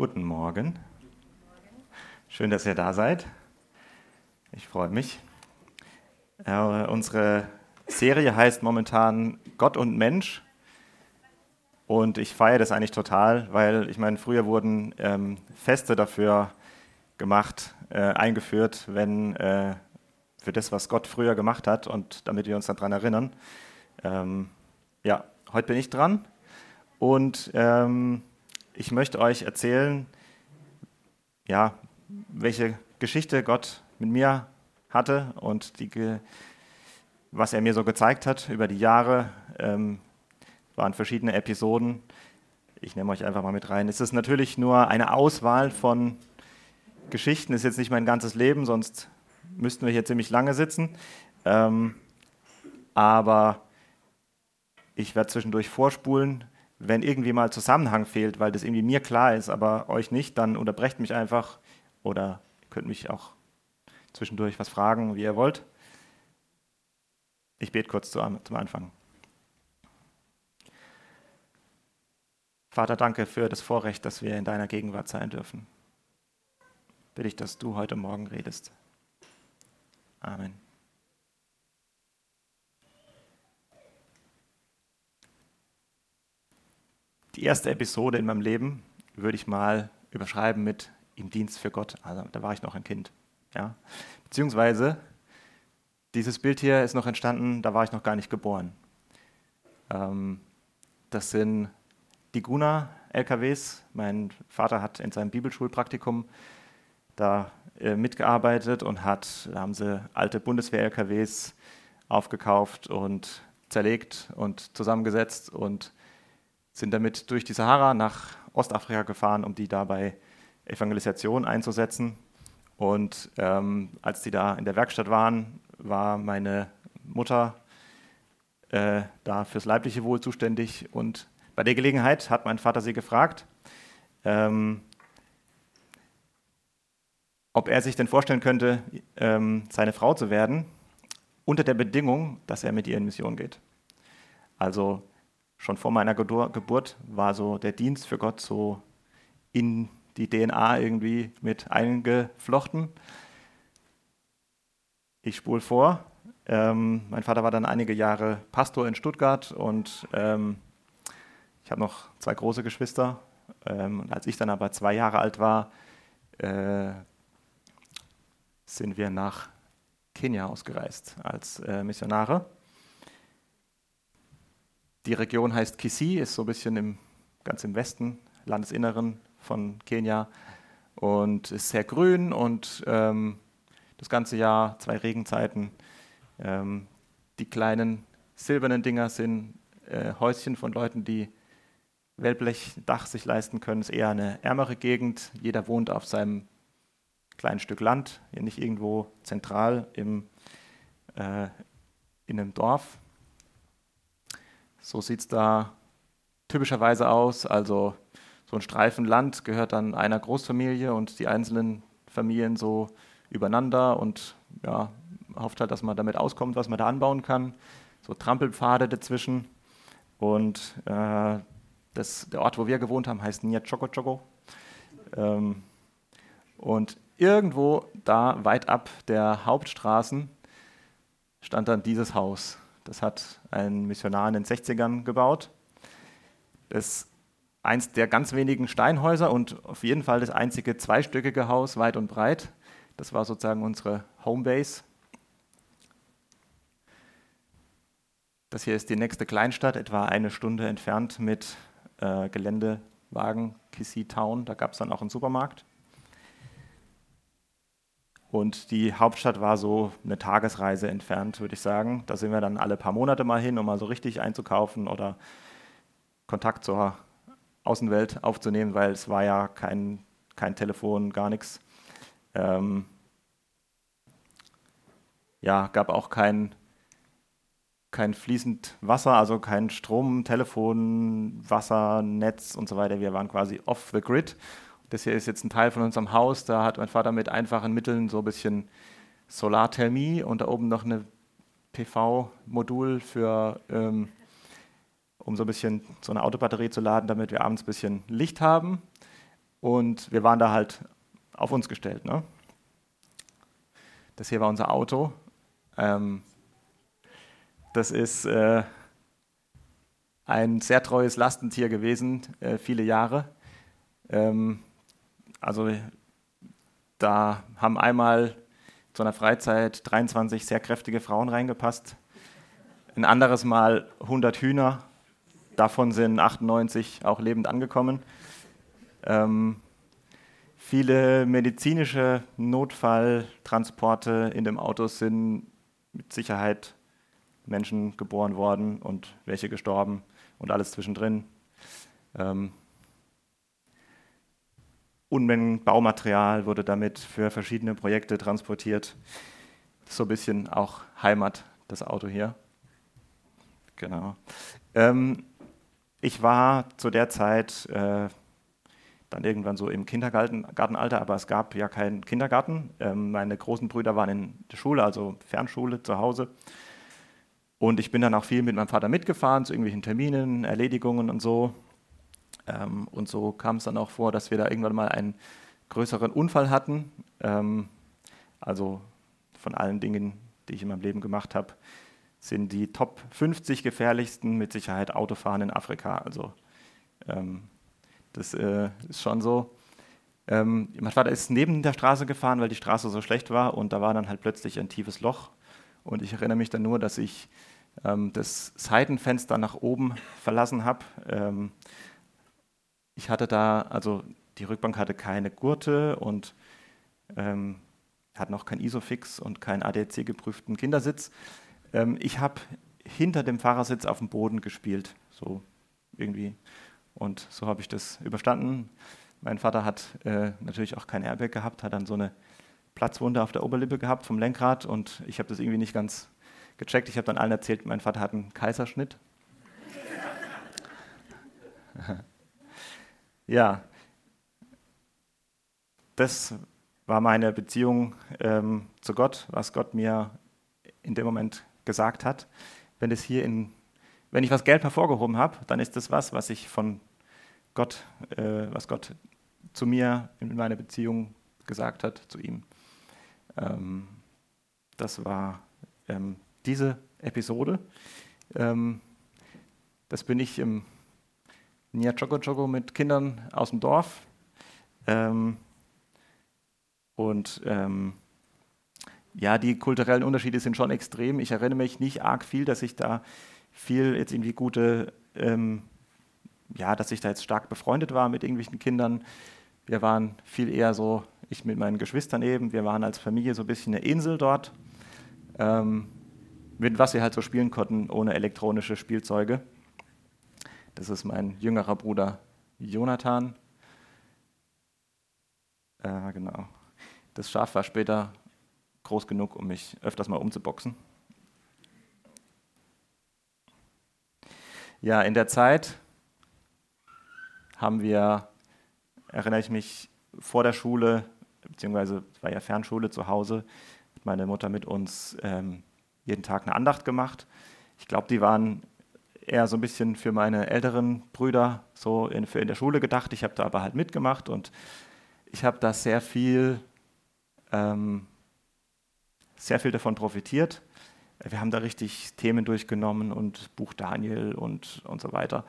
Guten Morgen. Schön, dass ihr da seid. Ich freue mich. Äh, unsere Serie heißt momentan Gott und Mensch. Und ich feiere das eigentlich total, weil ich meine, früher wurden ähm, Feste dafür gemacht, äh, eingeführt, wenn äh, für das, was Gott früher gemacht hat und damit wir uns daran erinnern. Ähm, ja, heute bin ich dran und ähm, ich möchte euch erzählen, ja, welche Geschichte Gott mit mir hatte und die, was er mir so gezeigt hat über die Jahre. Ähm, waren verschiedene Episoden. Ich nehme euch einfach mal mit rein. Es ist natürlich nur eine Auswahl von Geschichten, ist jetzt nicht mein ganzes Leben, sonst müssten wir hier ziemlich lange sitzen. Ähm, aber ich werde zwischendurch vorspulen. Wenn irgendwie mal Zusammenhang fehlt, weil das irgendwie mir klar ist, aber euch nicht, dann unterbrecht mich einfach oder könnt mich auch zwischendurch was fragen, wie ihr wollt. Ich bete kurz zum Anfang. Vater, danke für das Vorrecht, dass wir in deiner Gegenwart sein dürfen. Bitte ich, dass du heute Morgen redest. Amen. Die erste Episode in meinem Leben würde ich mal überschreiben mit im Dienst für Gott. Also da war ich noch ein Kind. Ja? Beziehungsweise dieses Bild hier ist noch entstanden, da war ich noch gar nicht geboren. Ähm, das sind die Guna-LKWs. Mein Vater hat in seinem Bibelschulpraktikum da äh, mitgearbeitet und hat, da haben sie alte Bundeswehr-LKWs aufgekauft und zerlegt und zusammengesetzt und sind damit durch die Sahara nach Ostafrika gefahren, um die dabei Evangelisation einzusetzen. Und ähm, als die da in der Werkstatt waren, war meine Mutter äh, da fürs leibliche Wohl zuständig. Und bei der Gelegenheit hat mein Vater sie gefragt, ähm, ob er sich denn vorstellen könnte, ähm, seine Frau zu werden, unter der Bedingung, dass er mit ihr in Mission geht. Also schon vor meiner Geburt war so der Dienst für Gott so in die DNA irgendwie mit eingeflochten. Ich spule vor. Ähm, mein Vater war dann einige Jahre Pastor in Stuttgart und ähm, ich habe noch zwei große Geschwister. Ähm, als ich dann aber zwei Jahre alt war, äh, sind wir nach Kenia ausgereist als äh, Missionare. Die Region heißt Kisii, ist so ein bisschen im, ganz im Westen, Landesinneren von Kenia und ist sehr grün und ähm, das ganze Jahr zwei Regenzeiten. Ähm, die kleinen silbernen Dinger sind äh, Häuschen von Leuten, die Wellblechdach sich leisten können. Es ist eher eine ärmere Gegend. Jeder wohnt auf seinem kleinen Stück Land, nicht irgendwo zentral im, äh, in einem Dorf. So sieht es da typischerweise aus. Also so ein Streifen Land gehört dann einer Großfamilie und die einzelnen Familien so übereinander und ja, hofft halt, dass man damit auskommt, was man da anbauen kann. So Trampelpfade dazwischen. Und äh, das, der Ort, wo wir gewohnt haben, heißt Nia Choco Choco. Ähm, und irgendwo da weit ab der Hauptstraßen stand dann dieses Haus. Das hat ein Missionar in den 60ern gebaut. Das ist eins der ganz wenigen Steinhäuser und auf jeden Fall das einzige zweistöckige Haus, weit und breit. Das war sozusagen unsere Homebase. Das hier ist die nächste Kleinstadt, etwa eine Stunde entfernt mit äh, Geländewagen, Kissy Town. Da gab es dann auch einen Supermarkt. Und die Hauptstadt war so eine Tagesreise entfernt, würde ich sagen. Da sind wir dann alle paar Monate mal hin, um mal so richtig einzukaufen oder Kontakt zur Außenwelt aufzunehmen, weil es war ja kein, kein Telefon, gar nichts. Ähm, ja, gab auch kein, kein fließend Wasser, also kein Strom, Telefon, Wasser, Netz und so weiter. Wir waren quasi off the grid das hier ist jetzt ein Teil von unserem Haus. Da hat mein Vater mit einfachen Mitteln so ein bisschen Solarthermie und da oben noch ein PV-Modul ähm, um so ein bisschen so eine Autobatterie zu laden, damit wir abends ein bisschen Licht haben. Und wir waren da halt auf uns gestellt. Ne? Das hier war unser Auto. Ähm, das ist äh, ein sehr treues Lastentier gewesen, äh, viele Jahre. Ähm, also da haben einmal zu einer Freizeit 23 sehr kräftige Frauen reingepasst. Ein anderes Mal 100 Hühner. Davon sind 98 auch lebend angekommen. Ähm, viele medizinische Notfalltransporte in dem Auto sind mit Sicherheit Menschen geboren worden und welche gestorben und alles zwischendrin. Ähm, Unmengen Baumaterial wurde damit für verschiedene Projekte transportiert. So ein bisschen auch Heimat, das Auto hier. Genau. Ähm, ich war zu der Zeit äh, dann irgendwann so im Kindergartenalter, aber es gab ja keinen Kindergarten. Ähm, meine großen Brüder waren in der Schule, also Fernschule zu Hause. Und ich bin dann auch viel mit meinem Vater mitgefahren zu irgendwelchen Terminen, Erledigungen und so. Ähm, und so kam es dann auch vor, dass wir da irgendwann mal einen größeren Unfall hatten. Ähm, also von allen Dingen, die ich in meinem Leben gemacht habe, sind die Top 50 gefährlichsten mit Sicherheit Autofahren in Afrika. Also ähm, das äh, ist schon so. Ähm, mein Vater ist neben der Straße gefahren, weil die Straße so schlecht war und da war dann halt plötzlich ein tiefes Loch. Und ich erinnere mich dann nur, dass ich ähm, das Seitenfenster nach oben verlassen habe. Ich hatte da, also die Rückbank hatte keine Gurte und ähm, hat noch kein Isofix und keinen ADAC geprüften Kindersitz. Ähm, ich habe hinter dem Fahrersitz auf dem Boden gespielt, so irgendwie. Und so habe ich das überstanden. Mein Vater hat äh, natürlich auch kein Airbag gehabt, hat dann so eine Platzwunde auf der Oberlippe gehabt vom Lenkrad und ich habe das irgendwie nicht ganz gecheckt. Ich habe dann allen erzählt, mein Vater hat einen Kaiserschnitt. ja, das war meine Beziehung ähm, zu Gott, was Gott mir in dem Moment gesagt hat. Wenn es hier in, wenn ich was gelb hervorgehoben habe, dann ist das was, was ich von Gott, äh, was Gott zu mir in meiner Beziehung gesagt hat, zu ihm. Ähm, das war ähm, diese Episode. Ähm, das bin ich im Nia Choco Choco mit Kindern aus dem Dorf. Ähm, und ähm, ja, die kulturellen Unterschiede sind schon extrem. Ich erinnere mich nicht arg viel, dass ich da viel jetzt irgendwie gute ähm, ja, dass ich da jetzt stark befreundet war mit irgendwelchen Kindern. Wir waren viel eher so, ich mit meinen Geschwistern eben, wir waren als Familie so ein bisschen eine Insel dort, ähm, mit was wir halt so spielen konnten, ohne elektronische Spielzeuge. Das ist mein jüngerer Bruder Jonathan. Äh, genau. Das Schaf war später groß genug, um mich öfters mal umzuboxen. Ja, in der Zeit haben wir, erinnere ich mich, vor der Schule, beziehungsweise war ja Fernschule zu Hause, hat meine Mutter mit uns ähm, jeden Tag eine Andacht gemacht. Ich glaube, die waren eher so ein bisschen für meine älteren Brüder so in, in der Schule gedacht. Ich habe da aber halt mitgemacht und ich habe da sehr viel, ähm, sehr viel davon profitiert. Wir haben da richtig Themen durchgenommen und Buch Daniel und, und so weiter.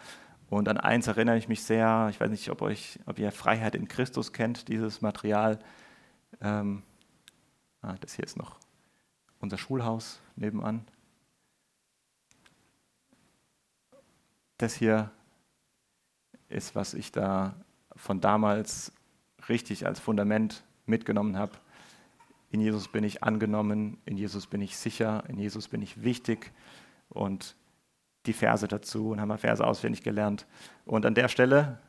Und an eins erinnere ich mich sehr, ich weiß nicht, ob, euch, ob ihr Freiheit in Christus kennt, dieses Material. Ähm, ah, das hier ist noch unser Schulhaus nebenan. Das hier ist, was ich da von damals richtig als Fundament mitgenommen habe. In Jesus bin ich angenommen, in Jesus bin ich sicher, in Jesus bin ich wichtig und die Verse dazu und haben mal Verse auswendig gelernt. Und an der Stelle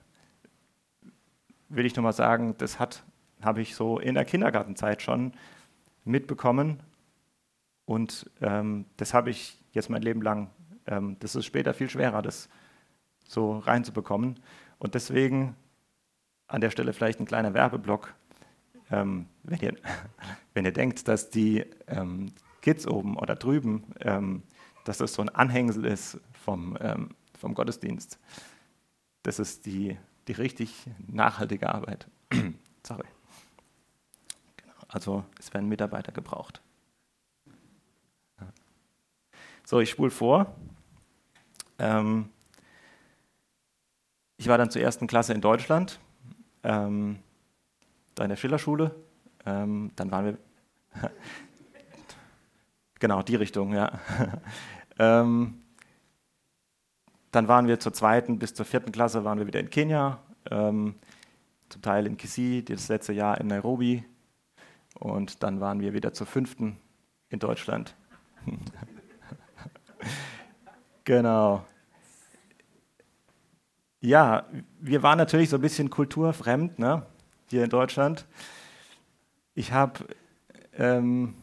will ich nochmal sagen, das habe ich so in der Kindergartenzeit schon mitbekommen und ähm, das habe ich jetzt mein Leben lang. Ähm, das ist später viel schwerer, das so reinzubekommen. Und deswegen an der Stelle vielleicht ein kleiner Werbeblock. Ähm, wenn, ihr, wenn ihr denkt, dass die ähm, Kids oben oder drüben ähm, dass das so ein Anhängsel ist vom, ähm, vom Gottesdienst. Das ist die die richtig nachhaltige Arbeit. Sorry. Genau. Also es werden Mitarbeiter gebraucht. So, ich spule vor. Ähm, ich war dann zur ersten Klasse in Deutschland, ähm, da in der Schillerschule. Ähm, dann waren wir. genau, die Richtung, ja. ähm, dann waren wir zur zweiten bis zur vierten Klasse waren wir wieder in Kenia, ähm, zum Teil in Kisii, das letzte Jahr in Nairobi. Und dann waren wir wieder zur fünften in Deutschland. genau. Ja, wir waren natürlich so ein bisschen kulturfremd ne? hier in Deutschland. Ich habe. Ähm,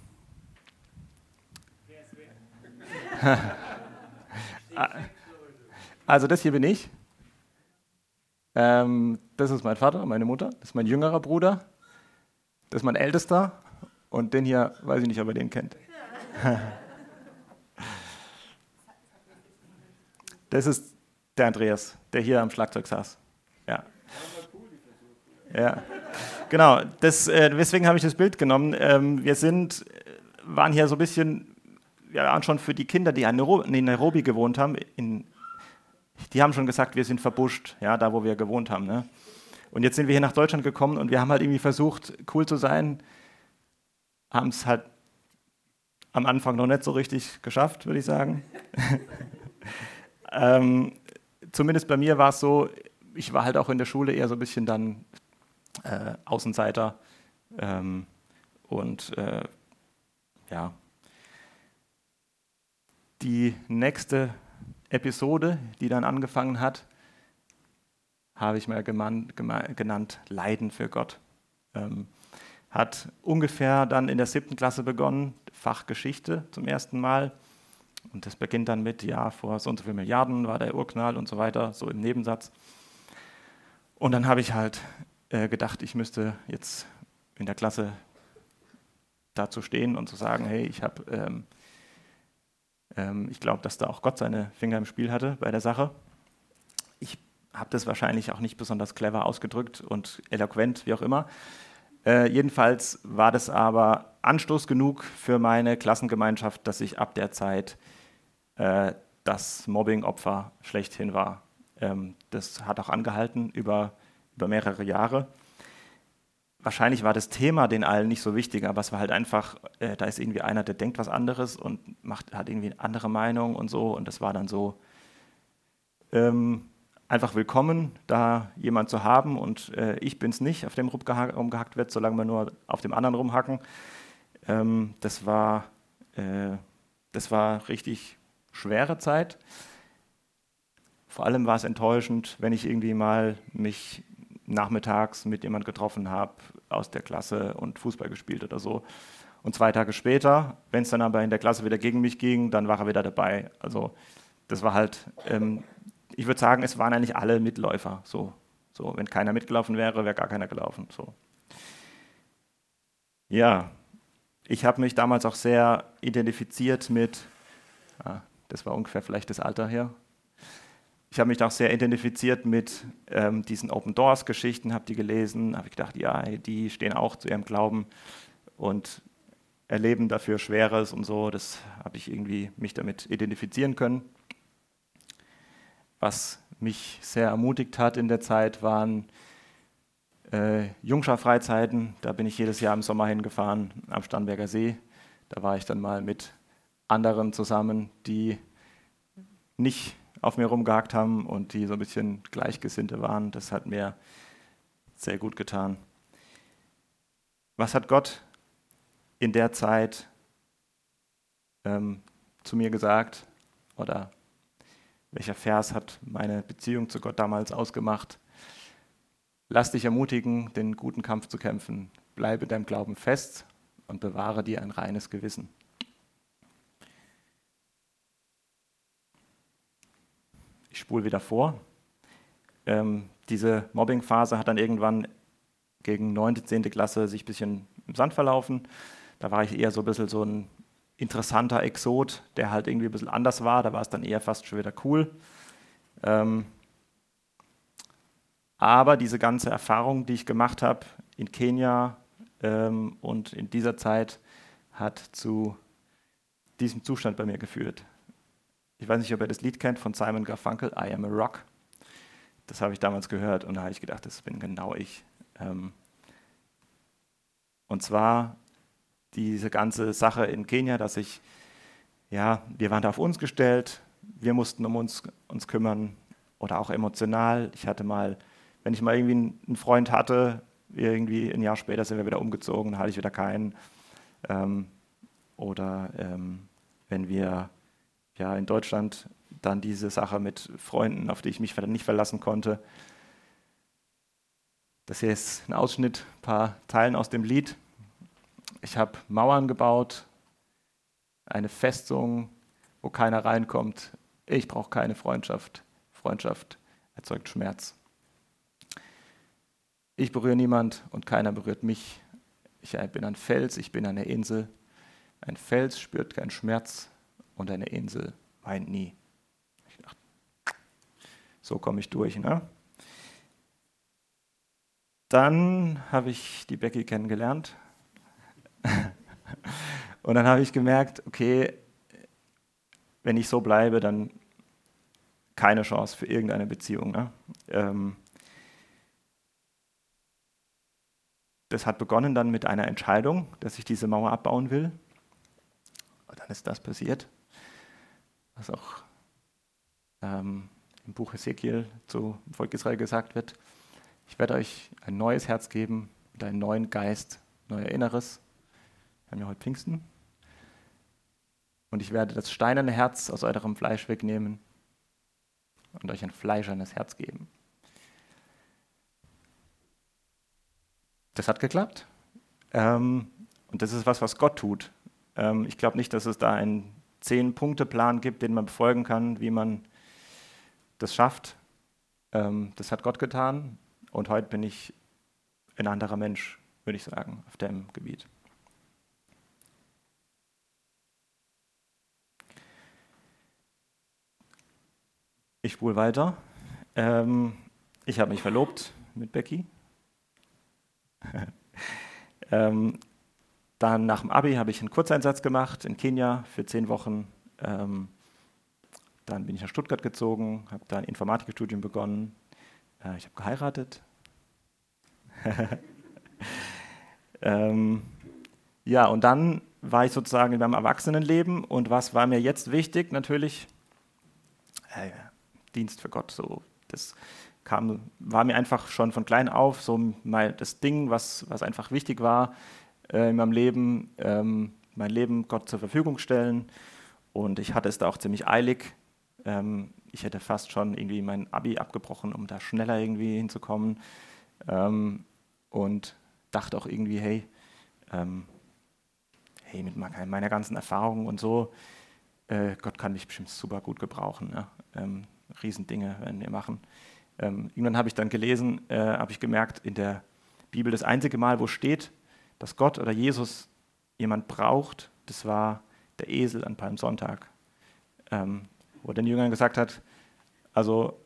also, das hier bin ich. Ähm, das ist mein Vater, meine Mutter. Das ist mein jüngerer Bruder. Das ist mein ältester. Und den hier, weiß ich nicht, ob ihr den kennt. das ist der Andreas, der hier am Schlagzeug saß. Ja. Ja. Genau, das, äh, deswegen habe ich das Bild genommen. Ähm, wir sind, waren hier so ein bisschen, wir waren schon für die Kinder, die in Nairobi gewohnt haben, in, die haben schon gesagt, wir sind verbuscht, ja, da wo wir gewohnt haben. Ne? Und jetzt sind wir hier nach Deutschland gekommen und wir haben halt irgendwie versucht, cool zu sein, haben es halt am Anfang noch nicht so richtig geschafft, würde ich sagen. ähm, zumindest bei mir war es so, ich war halt auch in der Schule eher so ein bisschen dann äh, Außenseiter ähm, und äh, ja. Die nächste Episode, die dann angefangen hat, habe ich mal genannt Leiden für Gott. Ähm, hat ungefähr dann in der siebten Klasse begonnen, Fachgeschichte zum ersten Mal. Und das beginnt dann mit, ja, vor so und so viel Milliarden war der Urknall und so weiter, so im Nebensatz. Und dann habe ich halt äh, gedacht, ich müsste jetzt in der Klasse dazu stehen und zu sagen, hey, ich habe, ähm, ähm, ich glaube, dass da auch Gott seine Finger im Spiel hatte bei der Sache. Ich habe das wahrscheinlich auch nicht besonders clever ausgedrückt und eloquent, wie auch immer. Äh, jedenfalls war das aber Anstoß genug für meine Klassengemeinschaft, dass ich ab der Zeit äh, das Mobbing-Opfer schlechthin war. Ähm, das hat auch angehalten über, über mehrere Jahre. Wahrscheinlich war das Thema den allen nicht so wichtig, aber es war halt einfach, äh, da ist irgendwie einer, der denkt was anderes und macht, hat irgendwie eine andere Meinung und so. Und das war dann so ähm, einfach willkommen, da jemand zu haben. Und äh, ich bin es nicht, auf dem rumgehackt wird, solange wir nur auf dem anderen rumhacken. Ähm, das, war, äh, das war richtig schwere Zeit. Vor allem war es enttäuschend, wenn ich irgendwie mal mich nachmittags mit jemand getroffen habe aus der Klasse und Fußball gespielt oder so. Und zwei Tage später, wenn es dann aber in der Klasse wieder gegen mich ging, dann war er wieder dabei. Also das war halt, ähm, ich würde sagen, es waren eigentlich alle Mitläufer. So, so, wenn keiner mitgelaufen wäre, wäre gar keiner gelaufen. So. Ja, ich habe mich damals auch sehr identifiziert mit, ah, das war ungefähr vielleicht das Alter her. Ich habe mich auch sehr identifiziert mit ähm, diesen Open Doors Geschichten, habe die gelesen, habe ich gedacht, ja, die stehen auch zu ihrem Glauben und erleben dafür Schweres und so. Das habe ich irgendwie mich damit identifizieren können. Was mich sehr ermutigt hat in der Zeit, waren äh, Jungschar-Freizeiten. Da bin ich jedes Jahr im Sommer hingefahren am Starnberger See. Da war ich dann mal mit anderen zusammen, die nicht auf mir rumgehakt haben und die so ein bisschen Gleichgesinnte waren. Das hat mir sehr gut getan. Was hat Gott in der Zeit ähm, zu mir gesagt? Oder welcher Vers hat meine Beziehung zu Gott damals ausgemacht? Lass dich ermutigen, den guten Kampf zu kämpfen. Bleibe deinem Glauben fest und bewahre dir ein reines Gewissen. ich spule wieder vor. Ähm, diese Mobbing-Phase hat dann irgendwann gegen 9., 10. Klasse sich ein bisschen im Sand verlaufen. Da war ich eher so ein bisschen so ein interessanter Exot, der halt irgendwie ein bisschen anders war. Da war es dann eher fast schon wieder cool. Ähm, Aber diese ganze Erfahrung, die ich gemacht habe in Kenia ähm, und in dieser Zeit, hat zu diesem Zustand bei mir geführt. Ich weiß nicht, ob ihr das Lied kennt von Simon Garfunkel, I Am a Rock. Das habe ich damals gehört und da habe ich gedacht, das bin genau ich. Ähm, und zwar diese ganze Sache in Kenia, dass ich, ja, wir waren da auf uns gestellt, wir mussten um uns, uns kümmern oder auch emotional. Ich hatte mal, wenn ich mal irgendwie einen Freund hatte, irgendwie ein Jahr später sind wir wieder umgezogen, hatte ich wieder keinen. Ähm, oder ähm, wenn wir ja in Deutschland dann diese Sache mit Freunden, auf die ich mich nicht verlassen konnte. Das hier ist ein Ausschnitt, ein paar Teilen aus dem Lied. Ich habe Mauern gebaut, eine Festung, wo keiner reinkommt. Ich brauche keine Freundschaft. Freundschaft erzeugt Schmerz. Ich berühre niemand und keiner berührt mich. Ich bin ein Fels, ich bin eine Insel. Ein Fels spürt keinen Schmerz und eine Insel weint nie. Dachte, so komme ich durch. Ne? Dann habe ich die Becky kennengelernt. Und dann habe ich gemerkt, okay, wenn ich so bleibe, dann keine Chance für irgendeine Beziehung. Ne? Ähm, das hat begonnen dann mit einer Entscheidung, dass ich diese Mauer abbauen will. Und dann ist das passiert, was auch ähm, im Buch Ezekiel zu Volk Israel gesagt wird. Ich werde euch ein neues Herz geben und einen neuen Geist, neuer Inneres. Wir haben ja heute Pfingsten. Und ich werde das steinerne Herz aus eurem Fleisch wegnehmen und euch ein fleischernes Herz geben. Das hat geklappt. Ähm, und das ist was, was Gott tut. Ähm, ich glaube nicht, dass es da einen Zehn-Punkte-Plan gibt, den man befolgen kann, wie man das schafft. Ähm, das hat Gott getan. Und heute bin ich ein anderer Mensch, würde ich sagen, auf dem Gebiet. Ich spule weiter. Ähm, ich habe mich verlobt mit Becky. ähm, dann nach dem Abi habe ich einen Kurzeinsatz gemacht in Kenia für zehn Wochen. Ähm, dann bin ich nach Stuttgart gezogen, habe da ein Informatikstudium begonnen. Äh, ich habe geheiratet. ähm, ja, und dann war ich sozusagen in meinem Erwachsenenleben. Und was war mir jetzt wichtig? Natürlich, äh, Dienst für Gott. So, das kam, war mir einfach schon von klein auf so mal das Ding, was, was einfach wichtig war äh, in meinem Leben, ähm, mein Leben Gott zur Verfügung stellen. Und ich hatte es da auch ziemlich eilig. Ähm, ich hätte fast schon irgendwie mein Abi abgebrochen, um da schneller irgendwie hinzukommen. Ähm, und dachte auch irgendwie, hey, ähm, hey, mit meiner ganzen Erfahrung und so, äh, Gott kann mich bestimmt super gut gebrauchen. Ja? Riesendinge werden wir machen. Ähm, irgendwann habe ich dann gelesen, äh, habe ich gemerkt, in der Bibel das einzige Mal, wo steht, dass Gott oder Jesus jemand braucht, das war der Esel an Palmsonntag, ähm, wo den Jüngern gesagt hat, also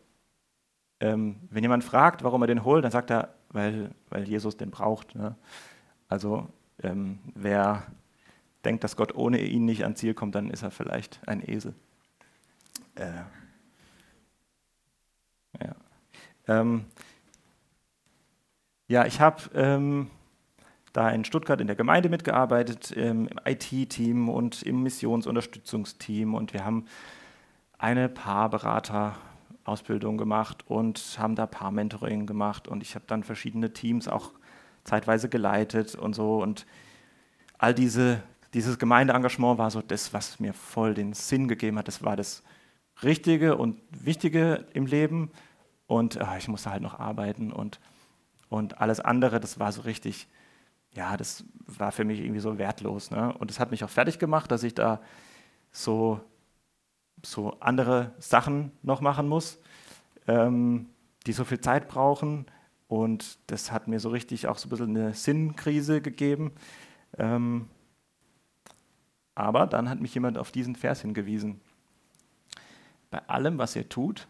ähm, wenn jemand fragt, warum er den holt, dann sagt er, weil, weil Jesus den braucht. Ne? Also ähm, wer denkt, dass Gott ohne ihn nicht ans Ziel kommt, dann ist er vielleicht ein Esel. Äh, ja, ähm, ja ich habe ähm, da in Stuttgart in der Gemeinde mitgearbeitet, im IT-Team und im Missionsunterstützungsteam. Und wir haben eine Paarberater-Ausbildung gemacht und haben da Paar-Mentoring gemacht. Und ich habe dann verschiedene Teams auch zeitweise geleitet und so. Und all diese, dieses Gemeindeengagement war so das, was mir voll den Sinn gegeben hat. Das war das Richtige und Wichtige im Leben und ach, ich musste halt noch arbeiten und, und alles andere, das war so richtig, ja, das war für mich irgendwie so wertlos. Ne? Und es hat mich auch fertig gemacht, dass ich da so, so andere Sachen noch machen muss, ähm, die so viel Zeit brauchen. Und das hat mir so richtig auch so ein bisschen eine Sinnkrise gegeben. Ähm, aber dann hat mich jemand auf diesen Vers hingewiesen bei allem, was ihr tut,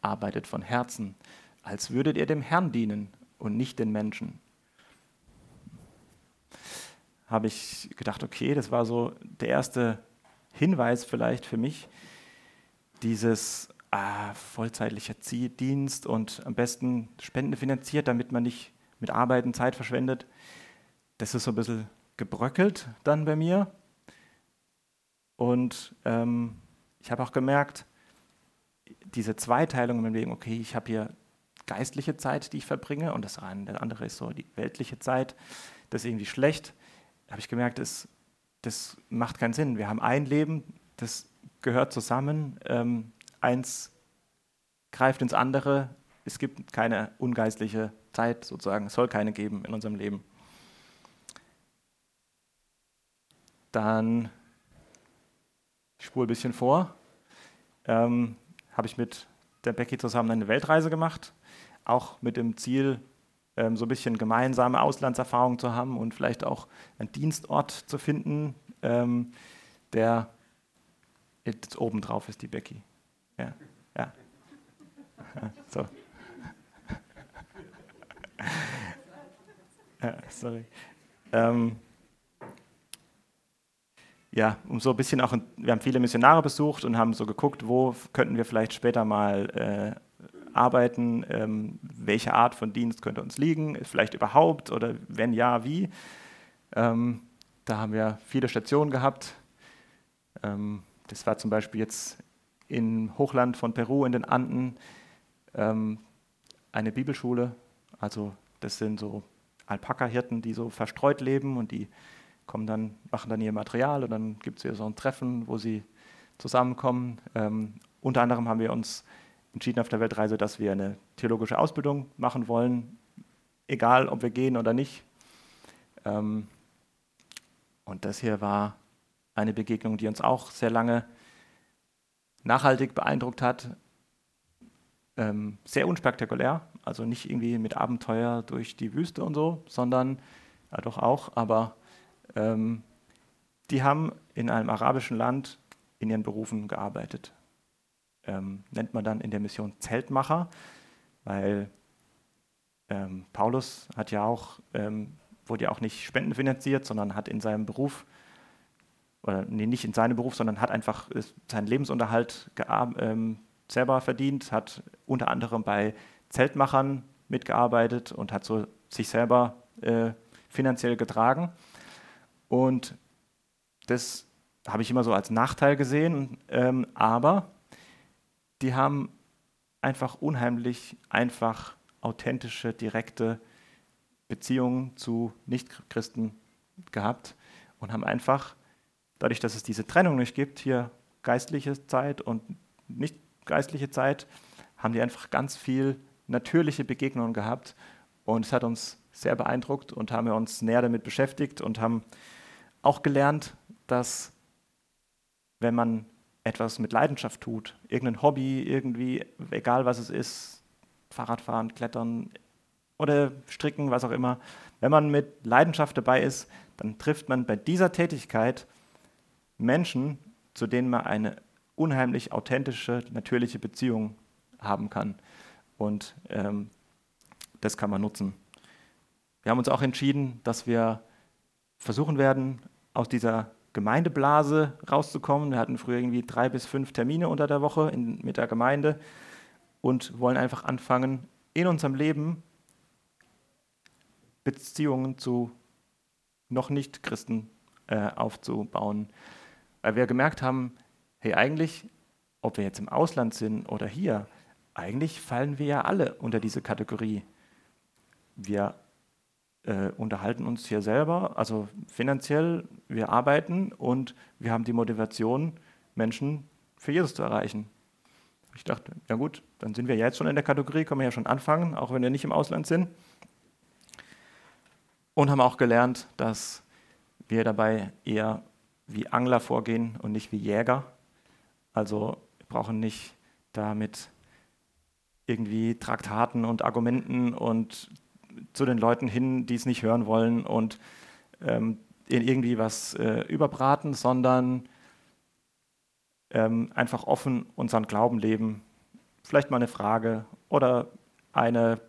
arbeitet von Herzen als würdet ihr dem Herrn dienen und nicht den Menschen. Habe ich gedacht, okay, das war so der erste Hinweis vielleicht für mich, dieses ah, vollzeitlicher Dienst und am besten Spenden finanziert, damit man nicht mit Arbeiten Zeit verschwendet. Das ist so ein bisschen gebröckelt dann bei mir. Und ähm, ich habe auch gemerkt, diese Zweiteilung in meinem Leben, okay, ich habe hier geistliche Zeit, die ich verbringe, und das eine, der andere ist so die weltliche Zeit, das ist irgendwie schlecht. Habe ich gemerkt, das, das macht keinen Sinn. Wir haben ein Leben, das gehört zusammen. Ähm, eins greift ins andere. Es gibt keine ungeistliche Zeit sozusagen. Es soll keine geben in unserem Leben. Dann, ich spule ein bisschen vor, ähm, habe ich mit der Becky zusammen eine Weltreise gemacht, auch mit dem Ziel, ähm, so ein bisschen gemeinsame Auslandserfahrungen zu haben und vielleicht auch einen Dienstort zu finden, ähm, der jetzt oben drauf ist, die Becky. Ja, ja. So. ja, sorry. Ähm, ja, um so ein bisschen auch, wir haben viele Missionare besucht und haben so geguckt, wo könnten wir vielleicht später mal äh, arbeiten, ähm, welche Art von Dienst könnte uns liegen, vielleicht überhaupt oder wenn ja, wie. Ähm, da haben wir viele Stationen gehabt. Ähm, das war zum Beispiel jetzt im Hochland von Peru in den Anden ähm, eine Bibelschule. Also das sind so Alpaka-Hirten, die so verstreut leben und die kommen dann, machen dann ihr Material und dann gibt es hier so ein Treffen, wo sie zusammenkommen. Ähm, unter anderem haben wir uns entschieden auf der Weltreise, dass wir eine theologische Ausbildung machen wollen, egal ob wir gehen oder nicht. Ähm, und das hier war eine Begegnung, die uns auch sehr lange nachhaltig beeindruckt hat. Ähm, sehr unspektakulär, also nicht irgendwie mit Abenteuer durch die Wüste und so, sondern ja doch auch, aber ähm, die haben in einem arabischen Land in ihren Berufen gearbeitet. Ähm, nennt man dann in der Mission Zeltmacher, weil ähm, Paulus hat ja auch, ähm, wurde ja auch nicht spendenfinanziert, sondern hat in seinem Beruf, oder nee, nicht in seinem Beruf, sondern hat einfach seinen Lebensunterhalt ähm, selber verdient, hat unter anderem bei Zeltmachern mitgearbeitet und hat so sich selber äh, finanziell getragen. Und das habe ich immer so als Nachteil gesehen, ähm, aber die haben einfach unheimlich einfach authentische, direkte Beziehungen zu Nichtchristen gehabt und haben einfach, dadurch, dass es diese Trennung nicht gibt, hier geistliche Zeit und nicht geistliche Zeit, haben die einfach ganz viel natürliche Begegnungen gehabt. Und es hat uns sehr beeindruckt und haben wir uns näher damit beschäftigt und haben auch gelernt, dass wenn man etwas mit Leidenschaft tut, irgendein Hobby, irgendwie, egal was es ist, Fahrradfahren, Klettern oder Stricken, was auch immer, wenn man mit Leidenschaft dabei ist, dann trifft man bei dieser Tätigkeit Menschen, zu denen man eine unheimlich authentische, natürliche Beziehung haben kann. Und ähm, das kann man nutzen. Wir haben uns auch entschieden, dass wir versuchen werden, aus dieser Gemeindeblase rauszukommen. Wir hatten früher irgendwie drei bis fünf Termine unter der Woche in, mit der Gemeinde und wollen einfach anfangen, in unserem Leben Beziehungen zu noch nicht Christen äh, aufzubauen. Weil wir gemerkt haben, hey, eigentlich, ob wir jetzt im Ausland sind oder hier, eigentlich fallen wir ja alle unter diese Kategorie. Wir äh, unterhalten uns hier selber, also finanziell, wir arbeiten und wir haben die Motivation, Menschen für Jesus zu erreichen. Ich dachte, ja gut, dann sind wir jetzt schon in der Kategorie, können wir ja schon anfangen, auch wenn wir nicht im Ausland sind. Und haben auch gelernt, dass wir dabei eher wie Angler vorgehen und nicht wie Jäger. Also wir brauchen nicht damit irgendwie Traktaten und Argumenten und zu den Leuten hin, die es nicht hören wollen und ähm, irgendwie was äh, überbraten, sondern ähm, einfach offen unseren Glauben leben. Vielleicht mal eine Frage oder eine,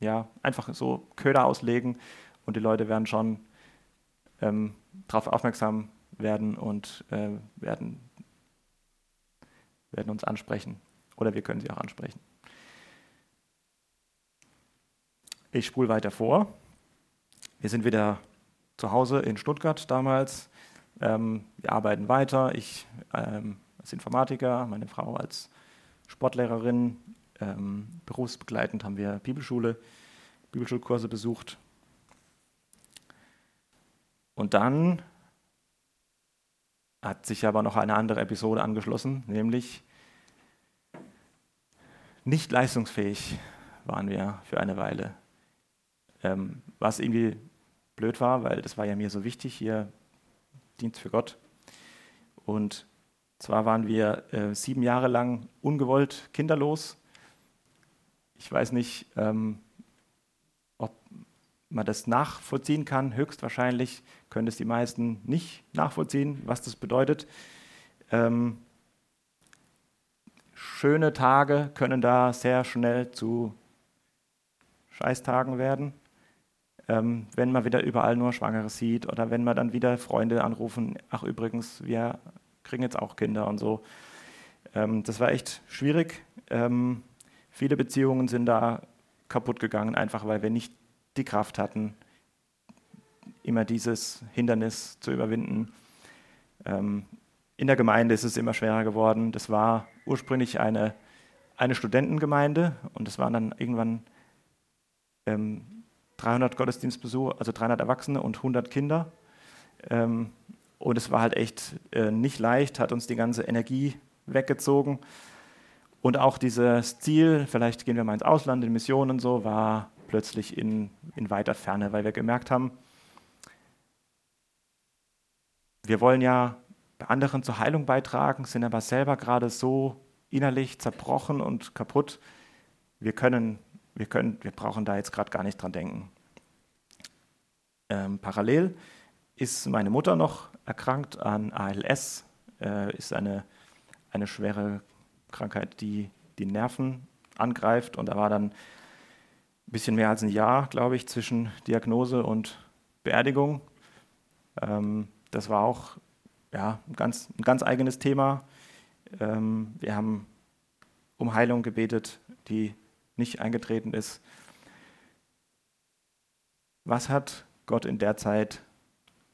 ja, einfach so Köder auslegen und die Leute werden schon ähm, darauf aufmerksam werden und äh, werden, werden uns ansprechen. Oder wir können sie auch ansprechen. Ich spule weiter vor. Wir sind wieder zu Hause in Stuttgart damals. Ähm, wir arbeiten weiter. Ich ähm, als Informatiker, meine Frau als Sportlehrerin. Ähm, berufsbegleitend haben wir Bibelschule, Bibelschulkurse besucht. Und dann hat sich aber noch eine andere Episode angeschlossen, nämlich nicht leistungsfähig waren wir für eine Weile. Ähm, was irgendwie blöd war, weil das war ja mir so wichtig, hier Dienst für Gott. Und zwar waren wir äh, sieben Jahre lang ungewollt kinderlos. Ich weiß nicht, ähm, ob man das nachvollziehen kann. Höchstwahrscheinlich können es die meisten nicht nachvollziehen, was das bedeutet. Ähm, schöne Tage können da sehr schnell zu Scheißtagen werden ähm, wenn man wieder überall nur Schwangere sieht oder wenn man dann wieder Freunde anrufen, ach übrigens, wir kriegen jetzt auch Kinder und so. Ähm, das war echt schwierig. Ähm, viele Beziehungen sind da kaputt gegangen, einfach weil wir nicht die Kraft hatten, immer dieses Hindernis zu überwinden. Ähm, in der Gemeinde ist es immer schwerer geworden. Das war ursprünglich eine, eine Studentengemeinde und es waren dann irgendwann ähm, 300 Gottesdienstbesucher, also 300 Erwachsene und 100 Kinder. Ähm, und es war halt echt äh, nicht leicht, hat uns die ganze Energie weggezogen. Und auch dieses Ziel, vielleicht gehen wir mal ins Ausland, in Missionen und so, war plötzlich in, in weiter Ferne, weil wir gemerkt haben, wir wollen ja bei anderen zur Heilung beitragen, sind aber selber gerade so innerlich zerbrochen und kaputt. Wir können wir, können, wir brauchen da jetzt gerade gar nicht dran denken. Ähm, parallel ist meine Mutter noch erkrankt an ALS, äh, ist eine, eine schwere Krankheit, die die Nerven angreift. Und da war dann ein bisschen mehr als ein Jahr, glaube ich, zwischen Diagnose und Beerdigung. Ähm, das war auch ja, ein, ganz, ein ganz eigenes Thema. Ähm, wir haben um Heilung gebetet, die nicht eingetreten ist. Was hat Gott in der Zeit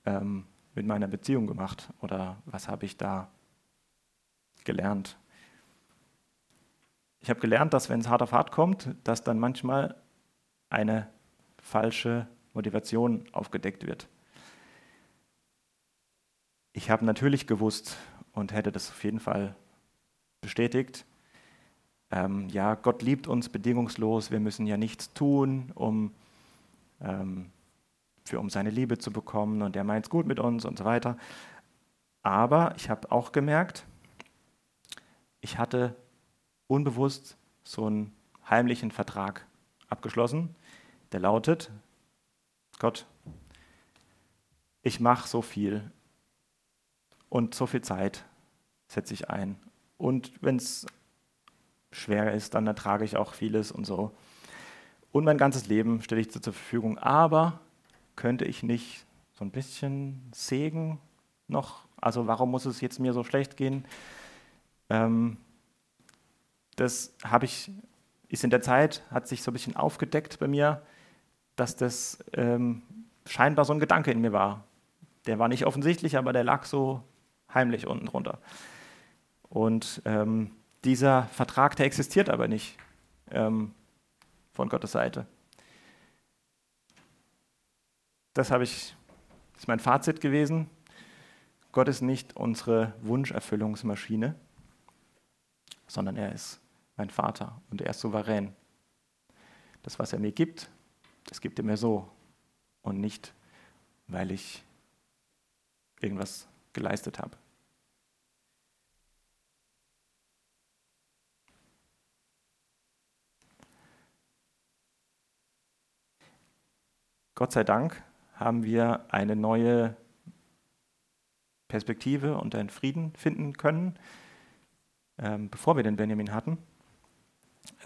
ähm, mit meiner Beziehung gemacht oder was habe ich da gelernt? Ich habe gelernt, dass wenn es hart auf hart kommt, dass dann manchmal eine falsche Motivation aufgedeckt wird. Ich habe natürlich gewusst und hätte das auf jeden Fall bestätigt, ähm, ja, Gott liebt uns bedingungslos, wir müssen ja nichts tun, um, ähm, für, um seine Liebe zu bekommen und er meint es gut mit uns und so weiter. Aber ich habe auch gemerkt, ich hatte unbewusst so einen heimlichen Vertrag abgeschlossen, der lautet, Gott, ich mache so viel und so viel Zeit setze ich ein. Und wenn es schwer ist, dann ertrage ich auch vieles und so. Und mein ganzes Leben stelle ich zur Verfügung. Aber könnte ich nicht so ein bisschen Segen noch? Also warum muss es jetzt mir so schlecht gehen? Ähm, das habe ich, ist in der Zeit, hat sich so ein bisschen aufgedeckt bei mir, dass das ähm, scheinbar so ein Gedanke in mir war. Der war nicht offensichtlich, aber der lag so heimlich unten drunter. Und ähm, dieser Vertrag, der existiert aber nicht ähm, von Gottes Seite. Das habe ich, das ist mein Fazit gewesen. Gott ist nicht unsere Wunscherfüllungsmaschine, sondern er ist mein Vater und er ist souverän. Das, was er mir gibt, das gibt er mir so und nicht, weil ich irgendwas geleistet habe. Gott sei Dank haben wir eine neue Perspektive und einen Frieden finden können, ähm, bevor wir den Benjamin hatten.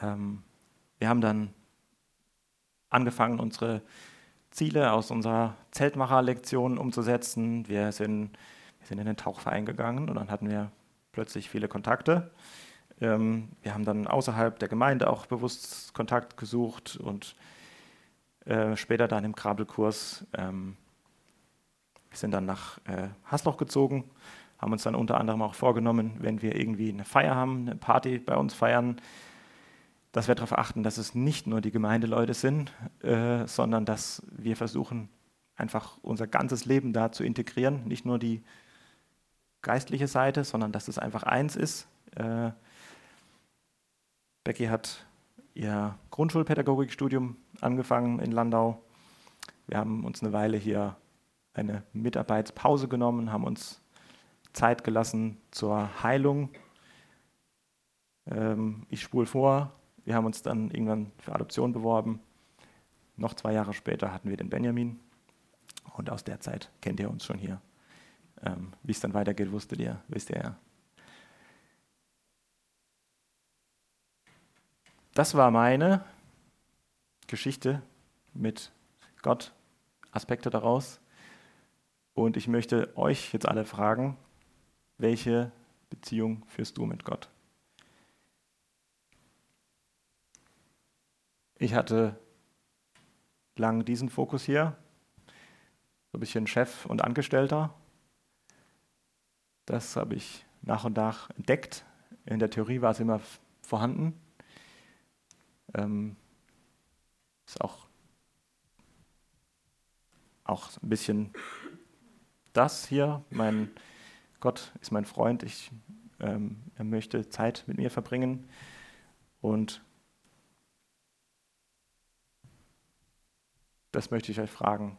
Ähm, wir haben dann angefangen, unsere Ziele aus unserer Zeltmacherlektion umzusetzen. Wir sind, wir sind in den Tauchverein gegangen und dann hatten wir plötzlich viele Kontakte. Ähm, wir haben dann außerhalb der Gemeinde auch bewusst Kontakt gesucht und äh, später dann im Krabbelkurs. Ähm, sind dann nach äh, Hasloch gezogen, haben uns dann unter anderem auch vorgenommen, wenn wir irgendwie eine Feier haben, eine Party bei uns feiern, dass wir darauf achten, dass es nicht nur die Gemeindeleute sind, äh, sondern dass wir versuchen, einfach unser ganzes Leben da zu integrieren. Nicht nur die geistliche Seite, sondern dass es einfach eins ist. Äh, Becky hat ihr Grundschulpädagogikstudium angefangen in Landau. Wir haben uns eine Weile hier eine Mitarbeitspause genommen, haben uns Zeit gelassen zur Heilung. Ähm, ich spule vor, wir haben uns dann irgendwann für Adoption beworben. Noch zwei Jahre später hatten wir den Benjamin. Und aus der Zeit kennt ihr uns schon hier. Ähm, Wie es dann weitergeht, wusstet ihr, wisst ihr ja. Das war meine Geschichte mit Gott, Aspekte daraus. Und ich möchte euch jetzt alle fragen, welche Beziehung führst du mit Gott? Ich hatte lang diesen Fokus hier, so ein bisschen Chef und Angestellter. Das habe ich nach und nach entdeckt. In der Theorie war es immer vorhanden. Ähm, ist auch, auch ein bisschen das hier. Mein Gott ist mein Freund. Ich, ähm, er möchte Zeit mit mir verbringen. Und Das möchte ich euch fragen.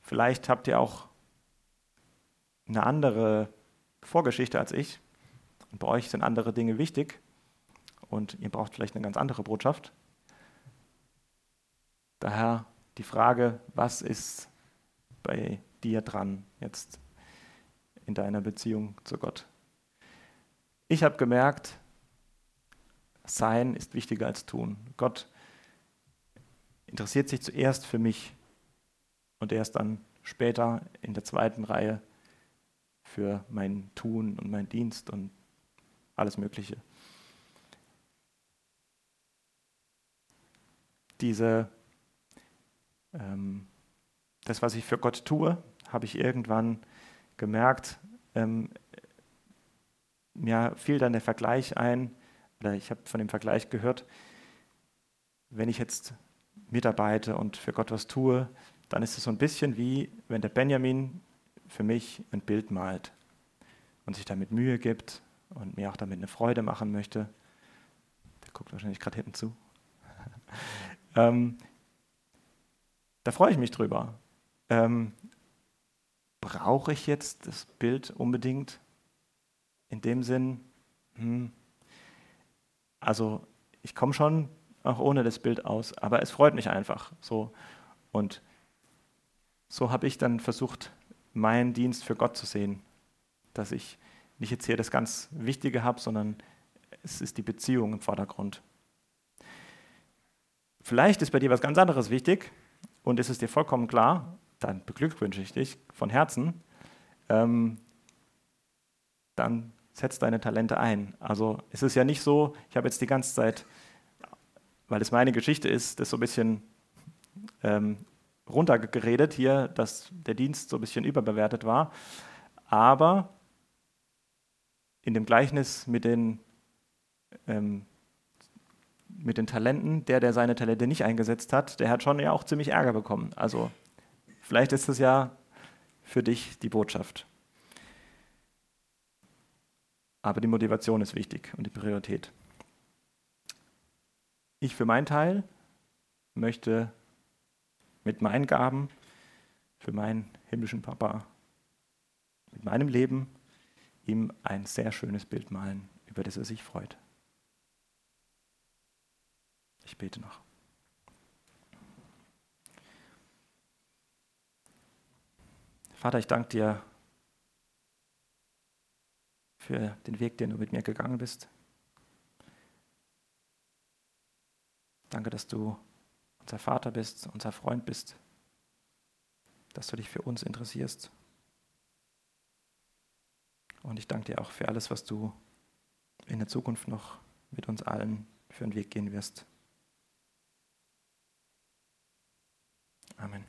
Vielleicht habt ihr auch eine andere Vorgeschichte als ich. Und bei euch sind andere Dinge wichtig. Und ihr braucht vielleicht eine ganz andere Botschaft. Daher die Frage, was ist bei dir dran jetzt in deiner Beziehung zu Gott? Ich habe gemerkt, sein ist wichtiger als tun. Gott interessiert sich zuerst für mich und erst dann später in der zweiten Reihe für mein Tun und mein Dienst und alles Mögliche. Diese, ähm, das, was ich für Gott tue, habe ich irgendwann gemerkt, ähm, mir fiel dann der Vergleich ein, oder ich habe von dem Vergleich gehört, wenn ich jetzt mitarbeite und für Gott was tue, dann ist es so ein bisschen wie, wenn der Benjamin für mich ein Bild malt und sich damit Mühe gibt und mir auch damit eine Freude machen möchte. Der guckt wahrscheinlich gerade hinten zu. Ähm, da freue ich mich drüber. Ähm, Brauche ich jetzt das Bild unbedingt? In dem Sinn, hm, also ich komme schon auch ohne das Bild aus. Aber es freut mich einfach so. Und so habe ich dann versucht, meinen Dienst für Gott zu sehen. Dass ich nicht jetzt hier das ganz Wichtige habe, sondern es ist die Beziehung im Vordergrund. Vielleicht ist bei dir was ganz anderes wichtig und ist es dir vollkommen klar, dann beglückwünsche ich dich von Herzen. Ähm, dann setz deine Talente ein. Also es ist ja nicht so, ich habe jetzt die ganze Zeit weil es meine Geschichte ist, das so ein bisschen ähm, runtergeredet hier, dass der Dienst so ein bisschen überbewertet war. Aber in dem Gleichnis mit den, ähm, mit den Talenten, der, der seine Talente nicht eingesetzt hat, der hat schon ja auch ziemlich Ärger bekommen. Also vielleicht ist es ja für dich die Botschaft. Aber die Motivation ist wichtig und die Priorität. Ich für meinen Teil möchte mit meinen Gaben für meinen himmlischen Papa, mit meinem Leben ihm ein sehr schönes Bild malen, über das er sich freut. Ich bete noch. Vater, ich danke dir für den Weg, den du mit mir gegangen bist. Danke, dass du unser Vater bist, unser Freund bist, dass du dich für uns interessierst. Und ich danke dir auch für alles, was du in der Zukunft noch mit uns allen für den Weg gehen wirst. Amen.